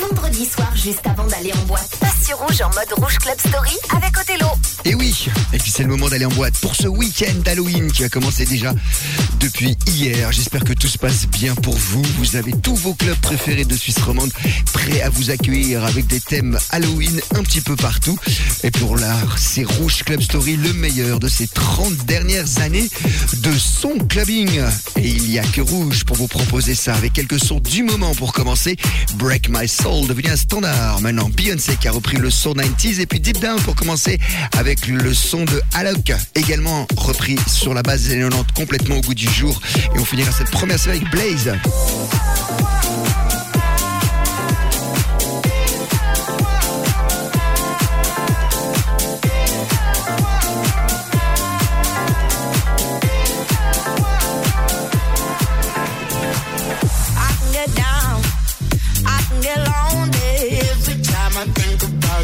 Vendredi soir, juste avant d'aller en boîte. Passe Rouge en mode Rouge Club Story avec Othello. Et oui, et puis c'est le moment d'aller en boîte pour ce week-end d'Halloween qui a commencé déjà depuis hier. J'espère que tout se passe bien pour vous. Vous avez tous vos clubs préférés de Suisse romande prêts à vous accueillir avec des thèmes Halloween un petit peu partout. Et pour l'art, c'est Rouge Club Story, le meilleur de ces 30 dernières années de son clubbing. Et il n'y a que Rouge pour vous proposer ça avec quelques sons du moment pour commencer. Break My Soul devenu un standard. Maintenant, Beyoncé qui a repris le son 90s et puis Deep Down pour commencer avec le son de Alok, également repris sur la base des années 90 complètement au goût du jour. Et on finira cette première série avec Blaze.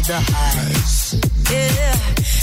The highs. Yeah,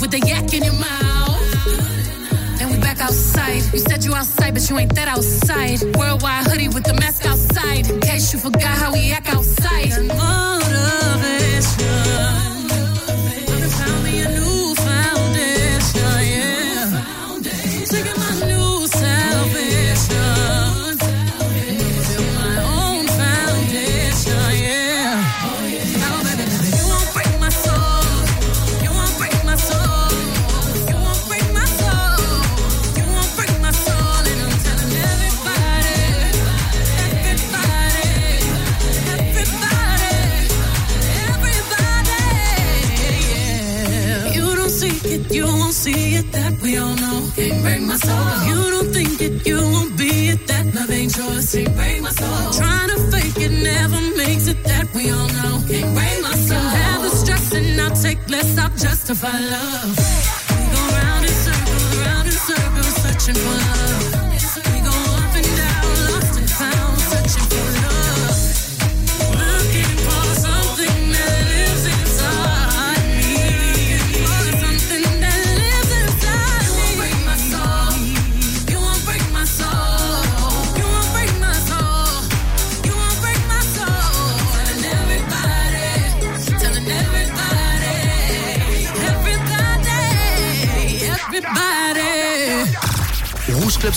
with a yak in your mouth. And we back outside. You said you outside, but you ain't that outside. Worldwide hoodie with the mask outside. In case you forgot how we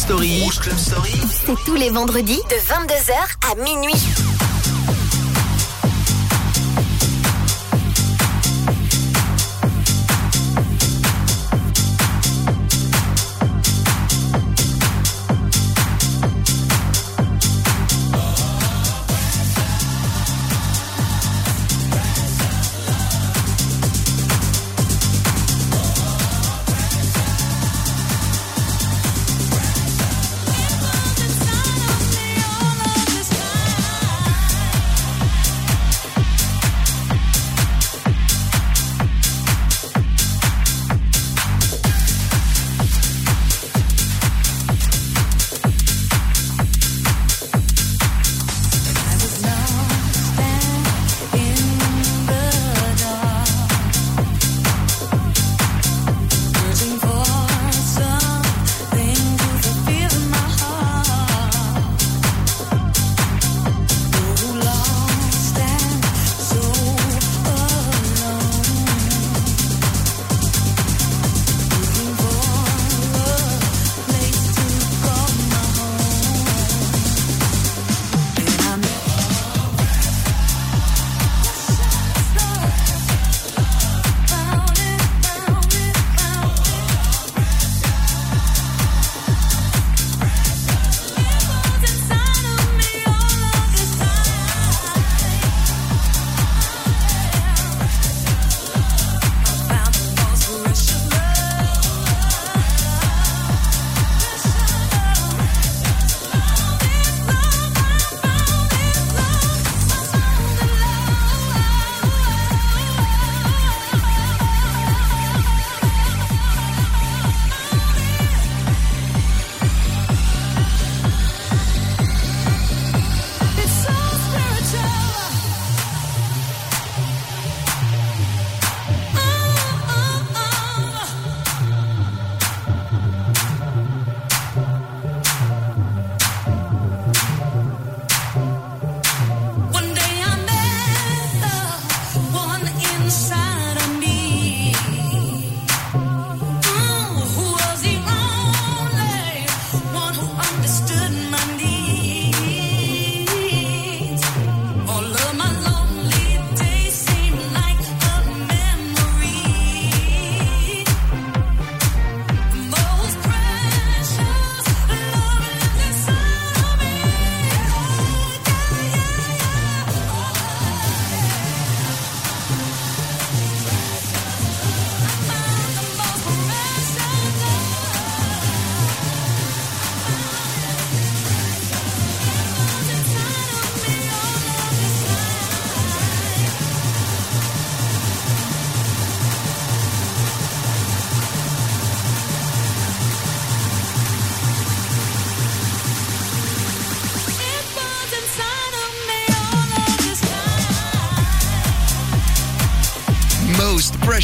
C'est tous les vendredis de 22h à minuit.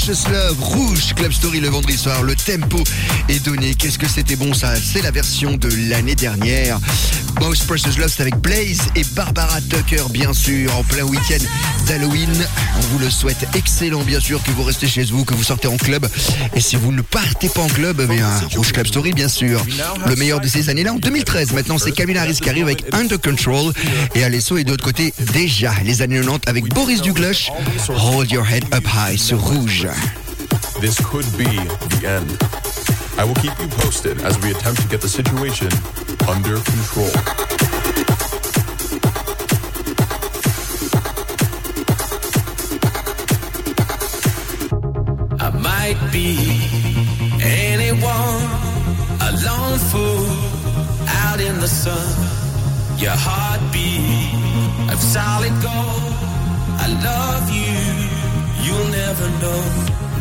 Precious Love, Club Story le vendredi soir. Le tempo est donné. Qu'est-ce que c'était bon ça? C'est la version de l'année dernière. Most Precious Love, c'est avec Blaze et Barbara Tucker, bien sûr, en plein week-end d'Halloween. On vous le souhaite excellent, bien sûr, que vous restez chez vous, que vous sortez en club. Et si vous ne partez pas en club, eh bien, Rouge Club Story, bien sûr. Le meilleur de ces années-là, en 2013. Maintenant, c'est Camille Harris qui arrive avec Under Control. Et Alesso est de l'autre côté, déjà, les années 90 avec Boris Douglas. Hold your head up high sur Rouge. This could be the end. I will keep you posted as we attempt to get the situation under control. I might be anyone, a lone fool out in the sun. Your heartbeat of solid gold. I love you, you'll never know.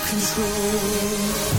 control.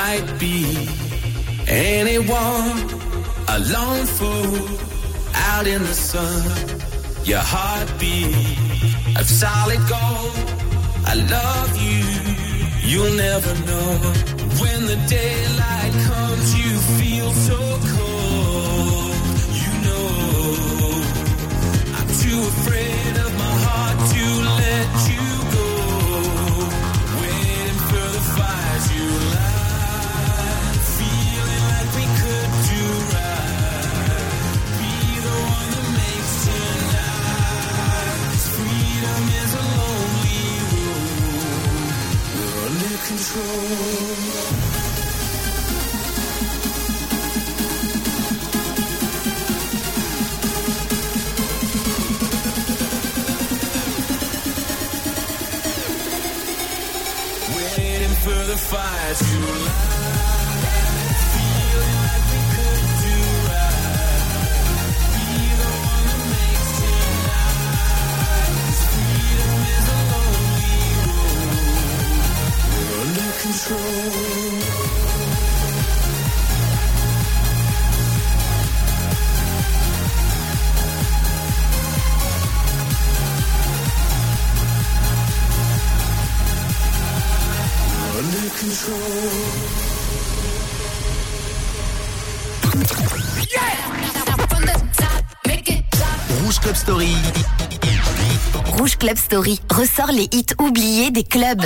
Might be anyone, a lone fool out in the sun. Your heartbeat of solid gold. I love you, you'll never know. When the daylight comes, for the fire to light. Club Story. Rouge Club Story ressort les hits oubliés des clubs.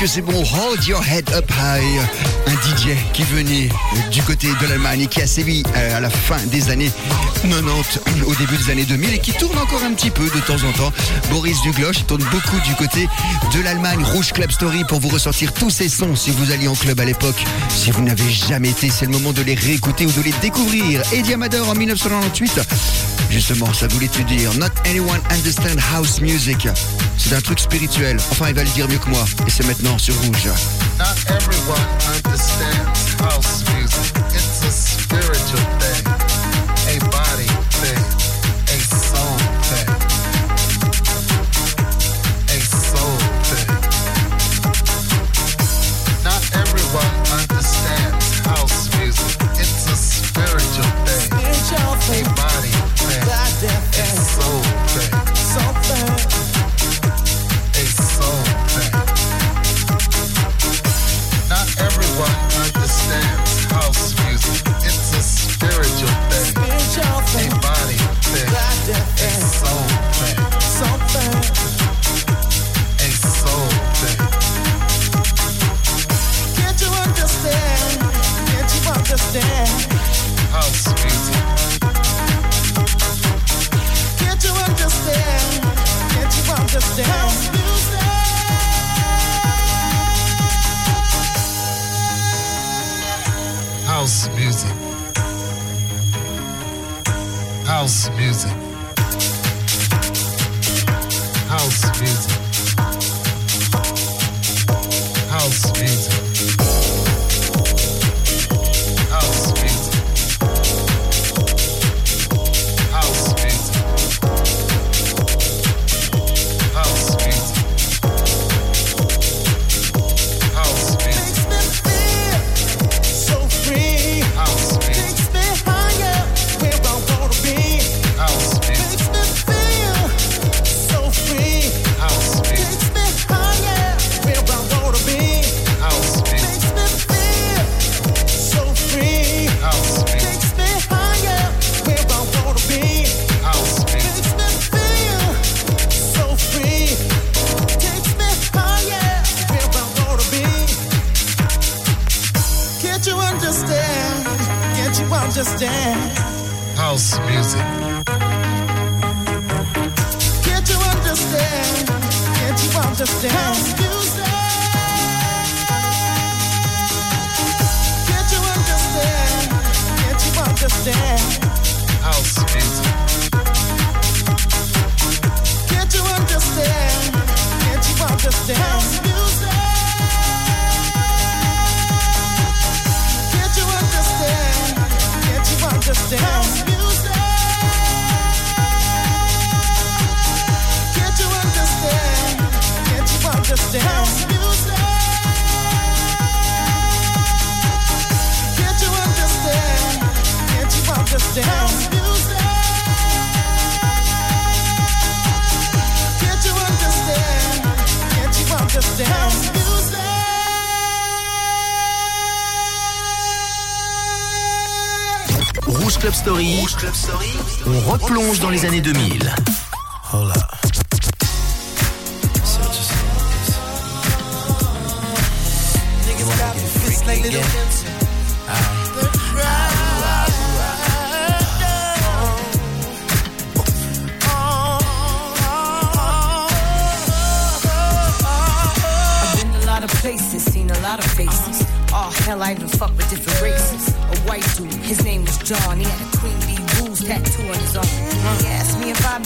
Que c'est bon. Hold your head up high. Un DJ qui venait du côté de l'Allemagne et qui a sévi euh, à la fin des années 90, au début des années 2000 et qui tourne encore un petit peu de temps en temps. Boris Dugloche tourne beaucoup du côté de l'Allemagne. Rouge Club Story pour vous ressortir tous ces sons si vous alliez en club à l'époque. Si vous n'avez jamais été, c'est le moment de les réécouter ou de les découvrir. Eddie Amador en 1998. Justement, ça voulait te dire Not anyone understand house music. C'est un truc spirituel. Enfin, il va le dire mieux que moi. Et c'est maintenant sur Rouge. Not everyone understands house music. It's a spiritual les années 2000.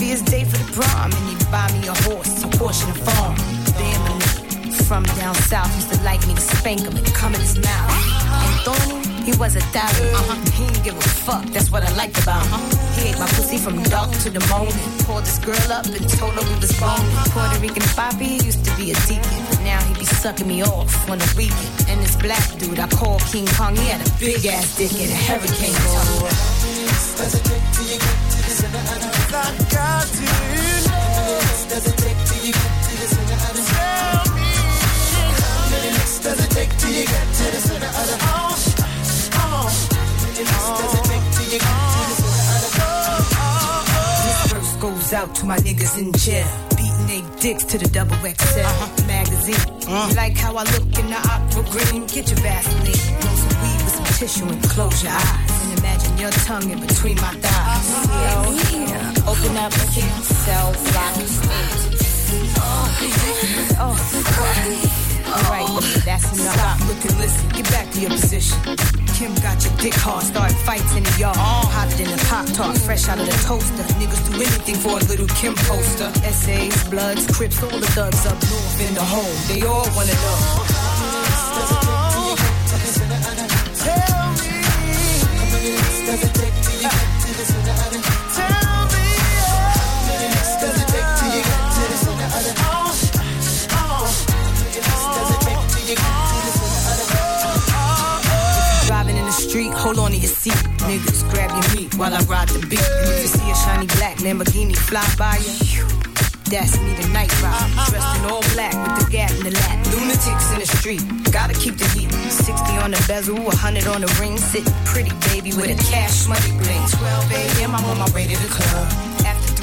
His date for the prom, and he'd buy me a horse, a and a farm. Damn, a from down south used to like me to spank him and come in his mouth. And Thorny, he was Italian. Uh-huh. He didn't give a fuck. That's what I liked about him. He ate my pussy from dark to the morning. Called this girl up and told her we was boning. Puerto Rican Papi used to be a deacon, but now he be sucking me off on the weekend. And this black dude I call King Kong, he had a big ass dick and a hurricane how many licks does it take till you get to the center of the Oh, How many licks does it take till you get to the center of the Oh, oh, oh. Goes out to my niggas in jail. Beating they dicks to the double XL uh-huh. magazine. Uh-huh. You like how I look in the opera green? Get your Vaseline. Roll some weed with some tissue and close your eyes. And imagine your tongue in between my thighs. Uh-huh. Yeah. Oh, Open up cell block Oh, all right, that's enough. Stop, look and listen. Get back to your position. Kim got your dick hard, start fights in the yard. All hotter than a pop tart, fresh out of the toaster. Niggas do anything for a little Kim poster. Essays, bloods, crips, all the thugs up north in the home. They all wanna know. Driving seat. Niggas, grab your meat while I ride the beat. You see a shiny black Lamborghini fly by you, that's me the night ride. Dressed in all black with the gap in the lap. Lunatics in the street, gotta keep the heat. 60 on the bezel, 100 on the ring. Sitting pretty baby with a cash money bling. 12 a.m., I'm on my way to the club.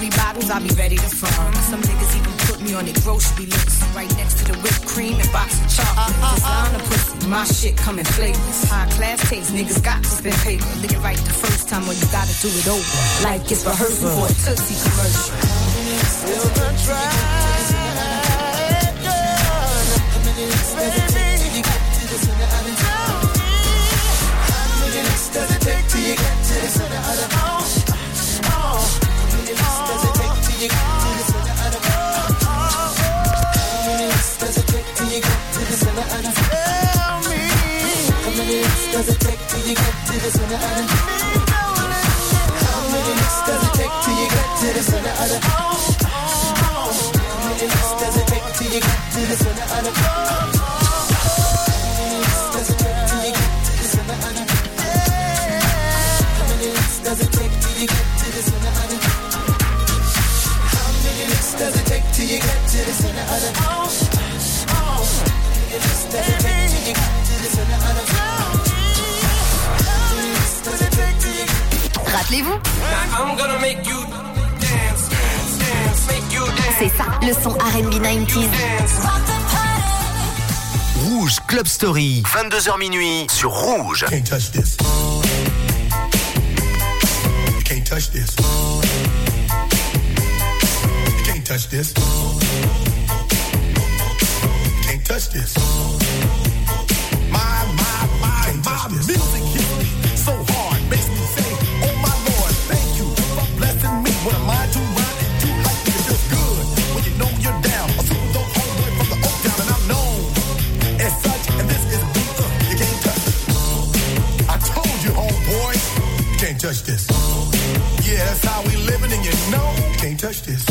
Three bottles, I'll be ready to fun. Some niggas even put me on their grocery list. Right next to the whipped cream and box of chocolate. Uh, uh, uh. Designer pussy, my shit coming flavors. High class taste, niggas got to spend paper. Lick it right the first time when you gotta do it over. Like it's rehearsal for a Tootsie commercial. Still not How many does it take till you get to the center of the How many does it take till you get to the center of How many does it take till you get to the center of How many does it take till you get to the center of it c'est ça, le son R&B 90s. Rouge Club Story, 22h minuit sur Rouge. Can't touch this. You can't touch this. You can't touch this. You can't touch this. Touch this. Yeah, that's how we living, and you know can't touch this.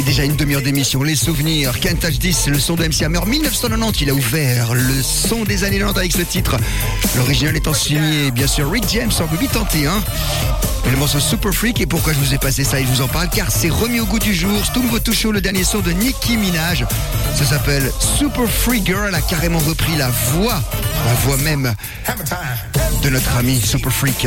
fait déjà une demi-heure d'émission. Les souvenirs, Cantage 10, le son de MC Hammer 1990. Il a ouvert le son des années 90 avec ce titre. L'original étant signé, bien sûr, Rick James en 81. Le morceau Super Freak. Et pourquoi je vous ai passé ça et je vous en parle Car c'est remis au goût du jour. Tout Stumbo Toucho, le dernier son de Nicki Minaj. Ça s'appelle Super Freak. Girl. A carrément repris la voix, la voix même de notre ami Super Freak.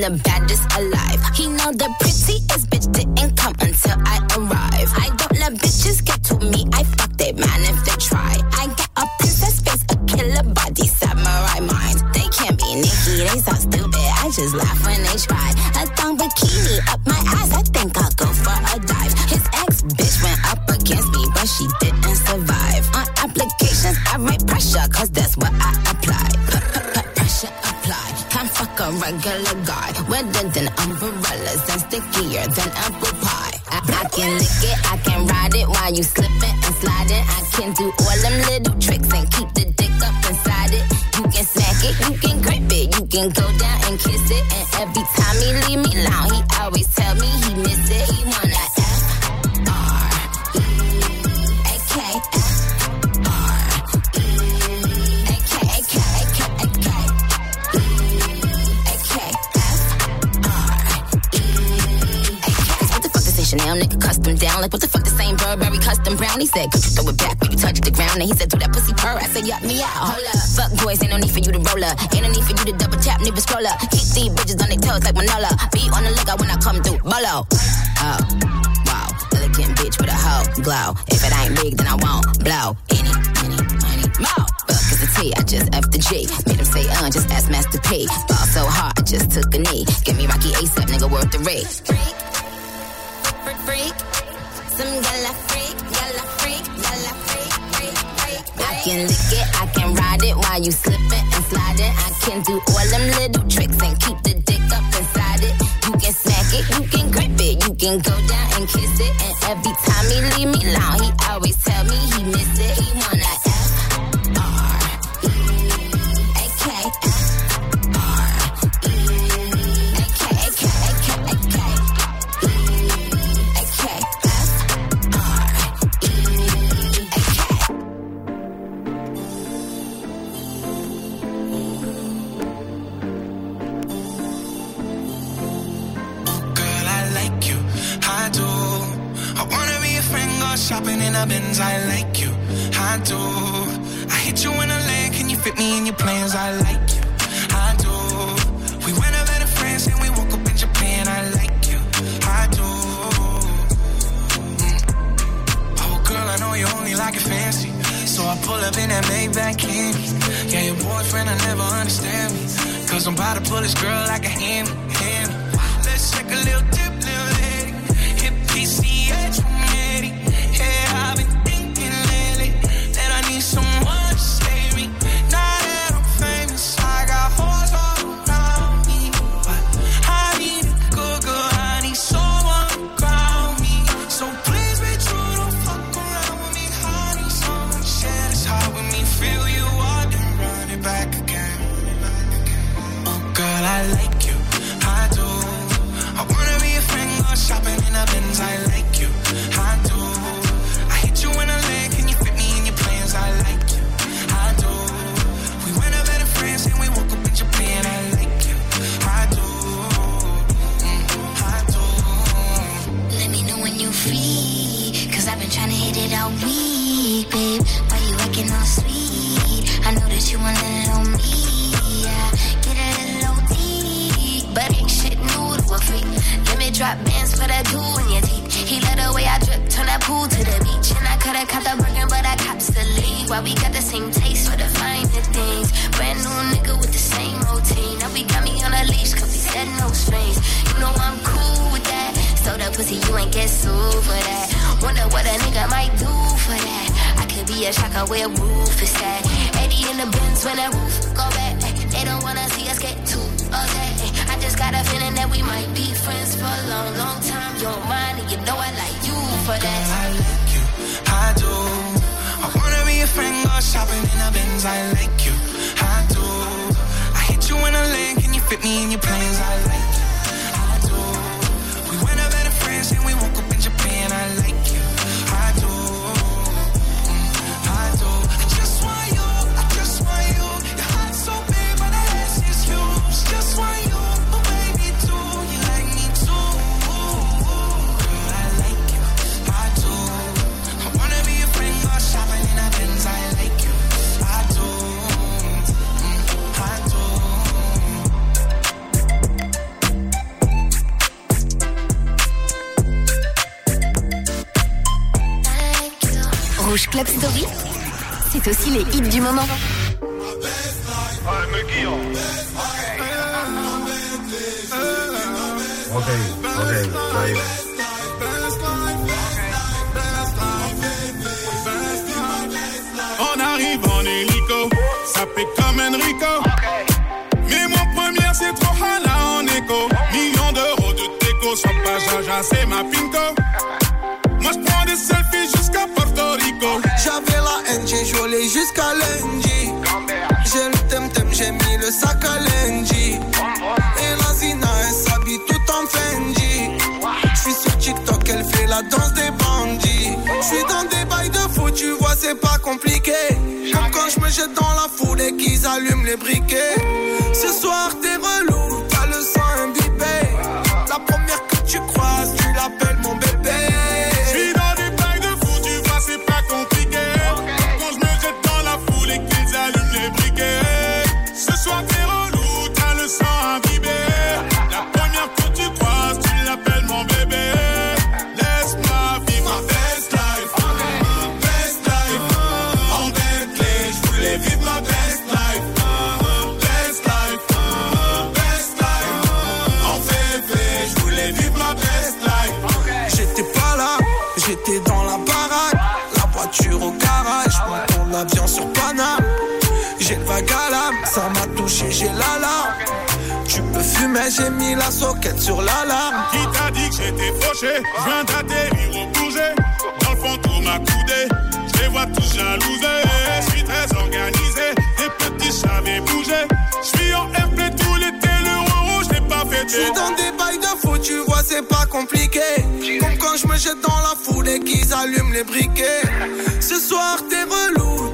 The baddest alive. He know the prettiest bitch didn't come until I arrive. I don't let bitches get to me stickier than apple pie. I, I can lick it, I can ride it while you slip it and slide it. I can do roller. Ain't need for you to double tap, nigga scroll up. Keep these bitches on their toes like Manola. Drop bands for that jewel in your teeth. He let the way I drip, turn that pool to the beach. And I coulda caught the Birkin, but I cops the lead. Why we got the same taste for the finer things. Brand new nigga with the same routine. Now we got me on a leash, cause we said no strings. You know I'm cool with that. So the pussy, you ain't get sued for that. Wonder what a nigga might do for that. I could be a shocker where roof is at. Eddie in the bins when that roof go back. They don't wanna see us get too upset. Just got a feeling that we might be friends for a long, long time. You're mine, and you know I like you for that. I like you, I do. I wanna be a friend, go shopping in a Benz. I like you, I do. I hit you in a lane, can you fit me in your plans? I like you, Rouge Club Story, c'est aussi les hits du moment. Ok, ok, j'arrive. On arrive en hélico, ça fait comme Enrico. Mais mon premier c'est trop hala en écho. Millions d'euros de déco, sans pas Jaja, c'est ma pinko. Jusqu'à lundi. J'ai le temtem, j'ai mis le sac à lundi. Et la Zina, elle s'habille tout en Fendi. J'suis sur TikTok, elle fait la danse des bandits. J'suis dans des bails de fou, tu vois, c'est pas compliqué. Comme quand je me jette dans la foule et qu'ils allument les briquets. Ce soir, t'es relou, j'ai mis la soquette sur l'alarme. Qui t'a dit que j'étais fauché? Je viens d'atterrir au Bourget. Dans le fond tout m'a coudé. Je les vois tous jalousés. Je suis très organisé. Des petits j'avais bougé Je suis en airplay tout l'été Le rouge je l'ai pas fait J'suis dans des bails de fou, tu vois, c'est pas compliqué. Comme quand je me jette dans la foule et qu'ils allument les briquets. Ce soir, t'es relou,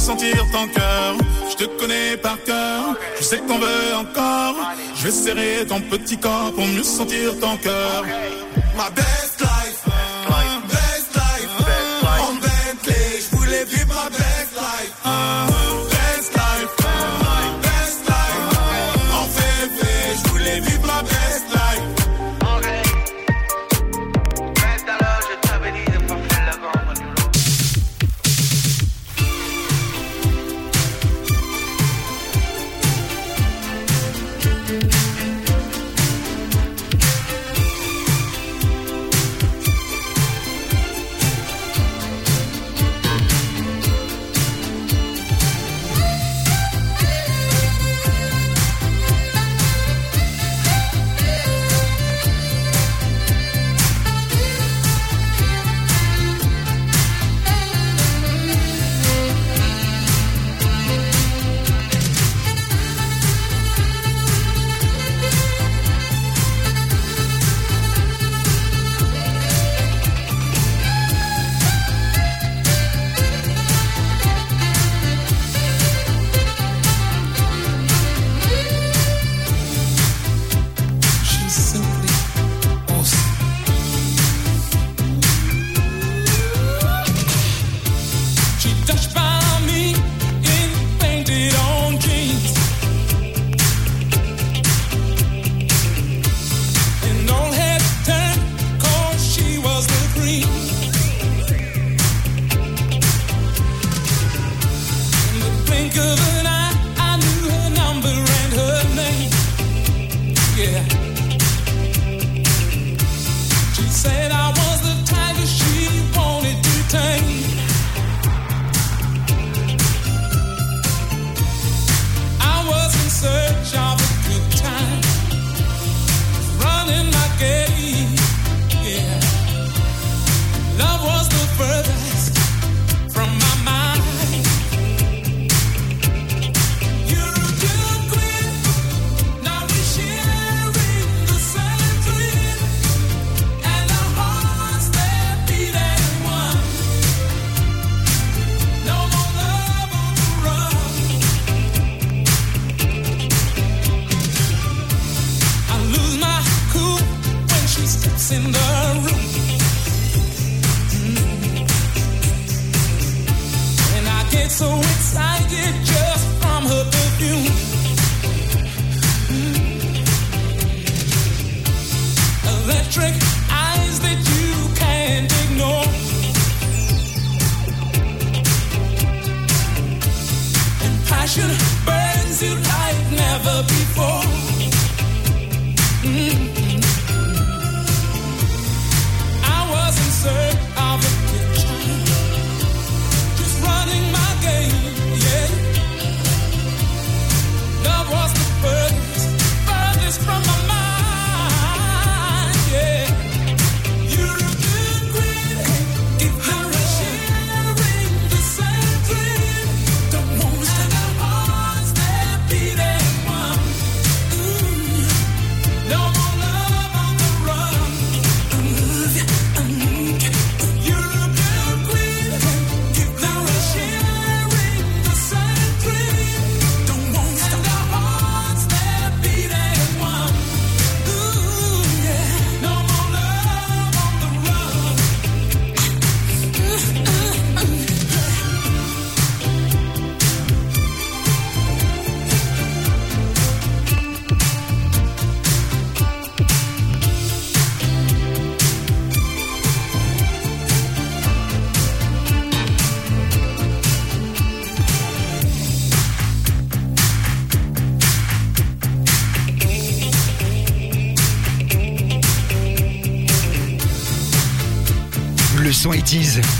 sentir ton cœur. Je te connais par cœur. Je sais que t'en veux encore. Je vais serrer ton petit corps Pour mieux sentir ton cœur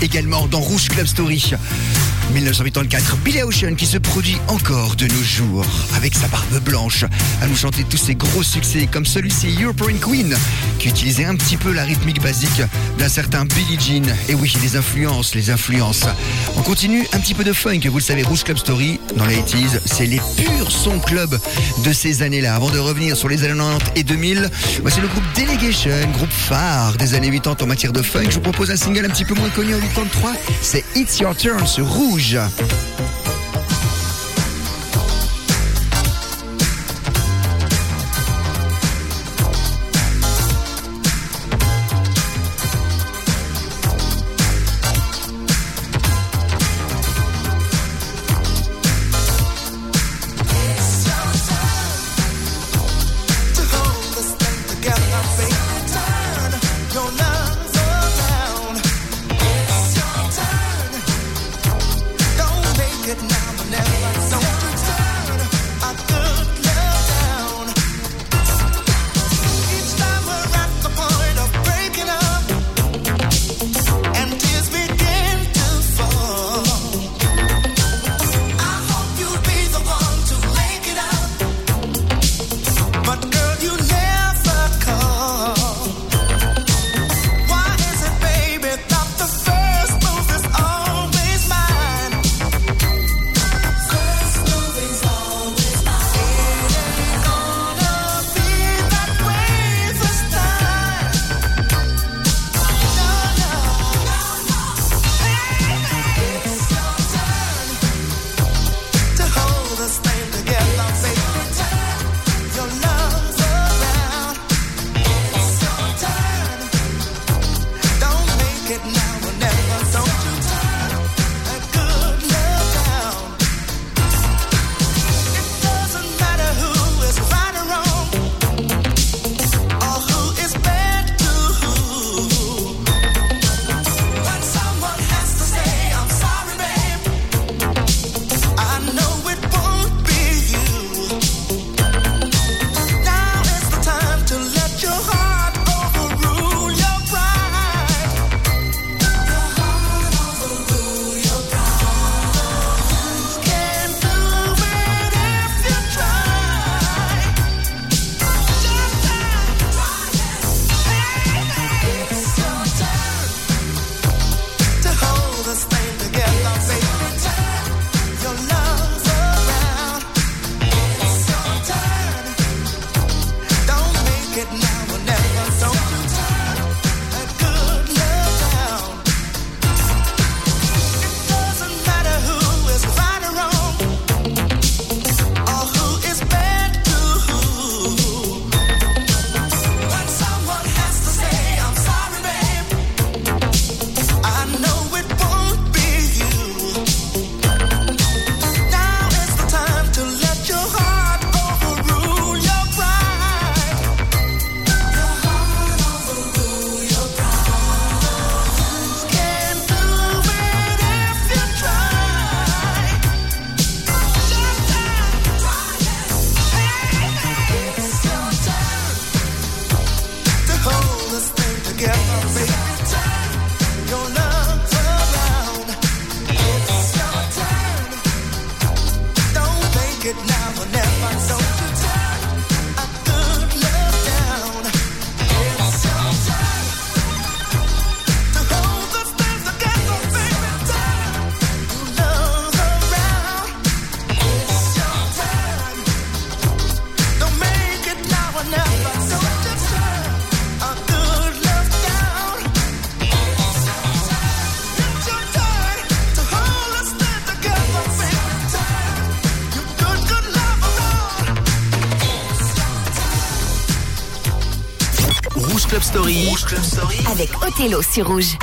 également dans Rouge Club Story. 1984, Billy Ocean qui se produit encore de nos jours avec sa barbe blanche à nous chanter tous ses gros succès comme celui-ci European Queen qui utilisait un petit peu la rythmique basique d'un certain Billie Jean. Et oui, les influences, les influences. On continue un petit peu de funk, vous le savez, Rouge Club Story dans les 80s, c'est les purs sons club de ces années-là. Avant de revenir sur les années 90 et 2000, voici le groupe Delegation, groupe phare des années 80 en matière de funk. Je vous propose un single un petit peu moins connu en 83, c'est It's Your Turn sur Rouge. Othello sur Rouge.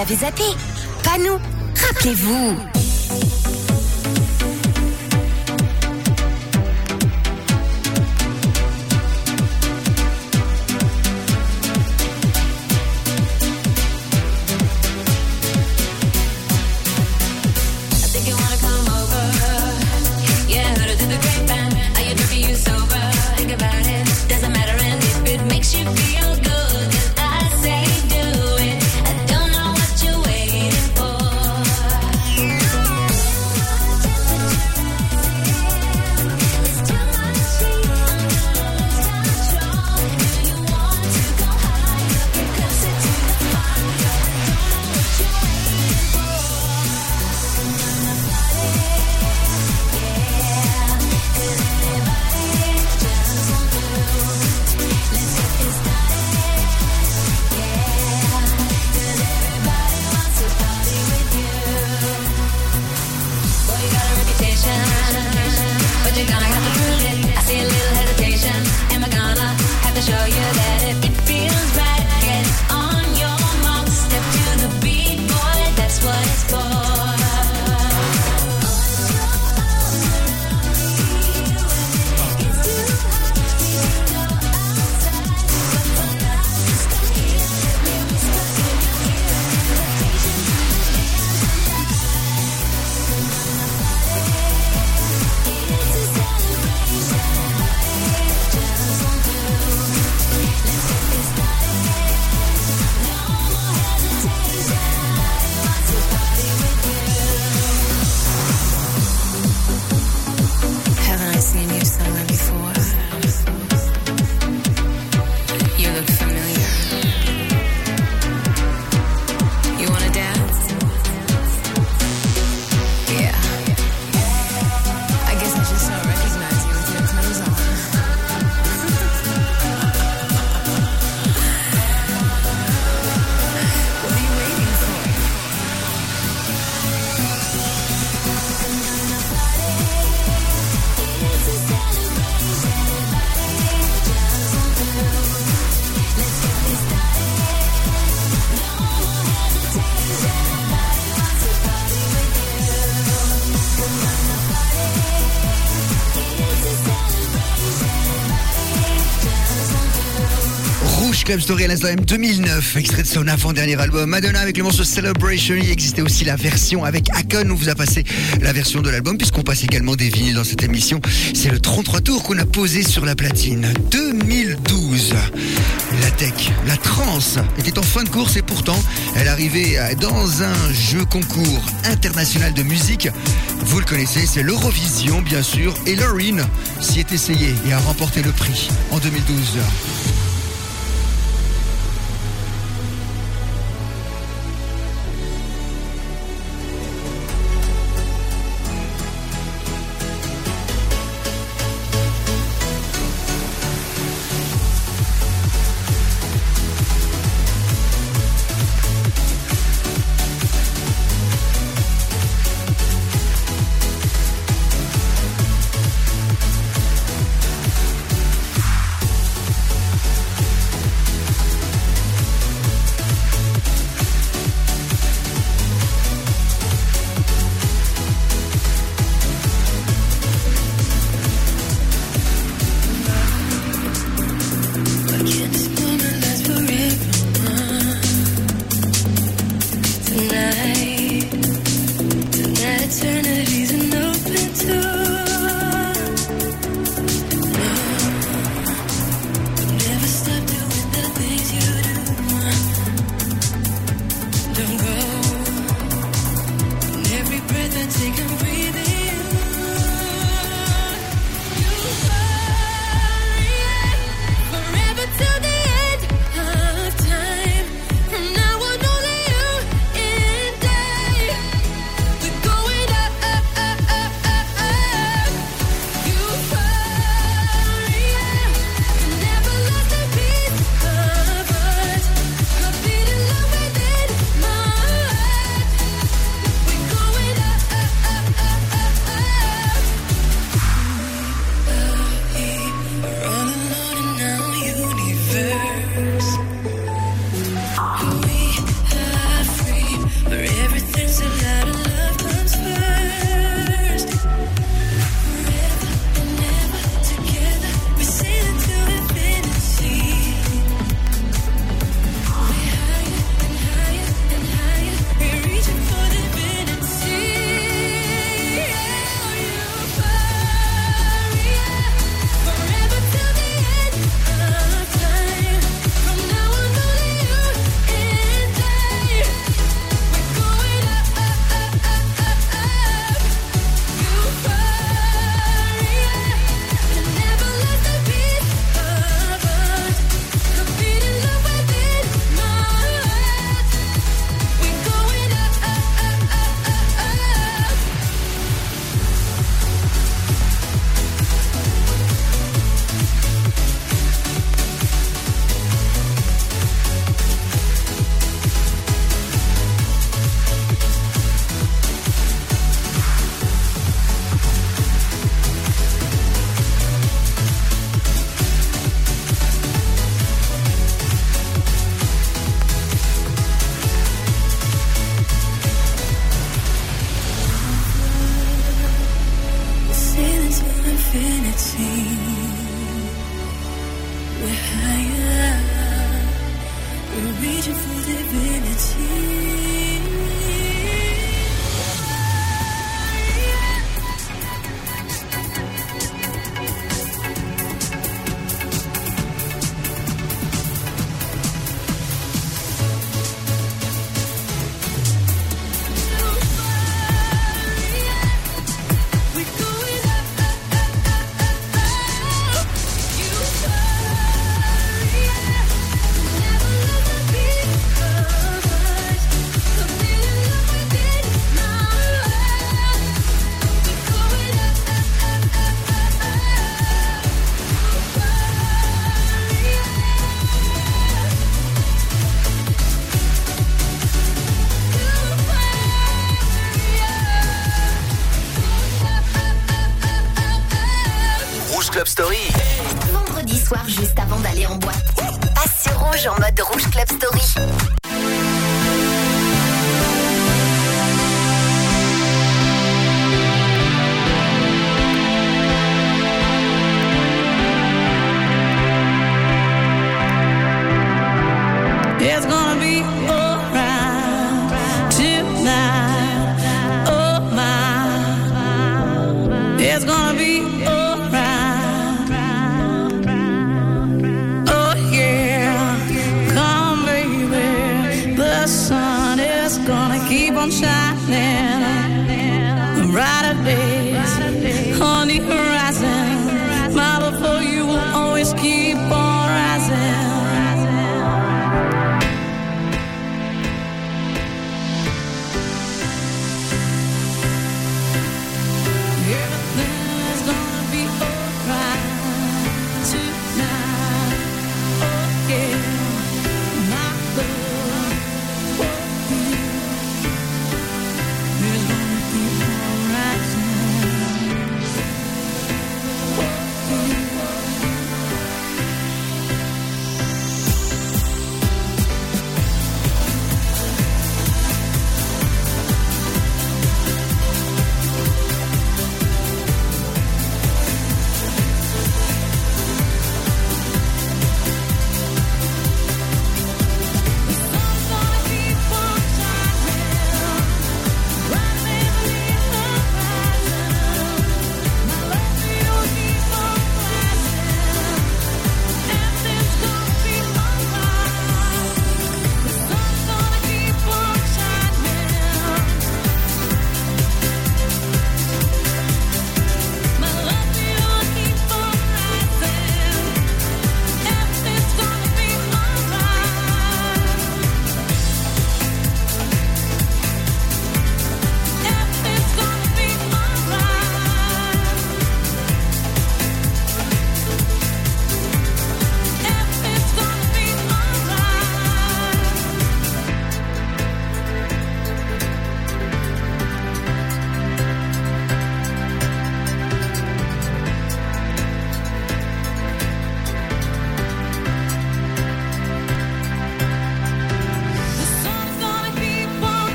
L'avez zappé Pas nous. Rappelez-vous. Club Story à l'instant même 2009, extrait de son avant-dernier album Madonna avec le morceau Celebration. Il existait aussi la version avec Akon. On vous a passé la version de l'album puisqu'on passe également des vinyles dans cette émission. C'est le 33 tours qu'on a posé sur la platine. 2012. La tech, la trance était en fin de course et pourtant elle arrivait dans un jeu concours international de musique. Vous le connaissez, c'est l'Eurovision bien sûr. Et Loreen s'y est essayée et a remporté le prix en 2012.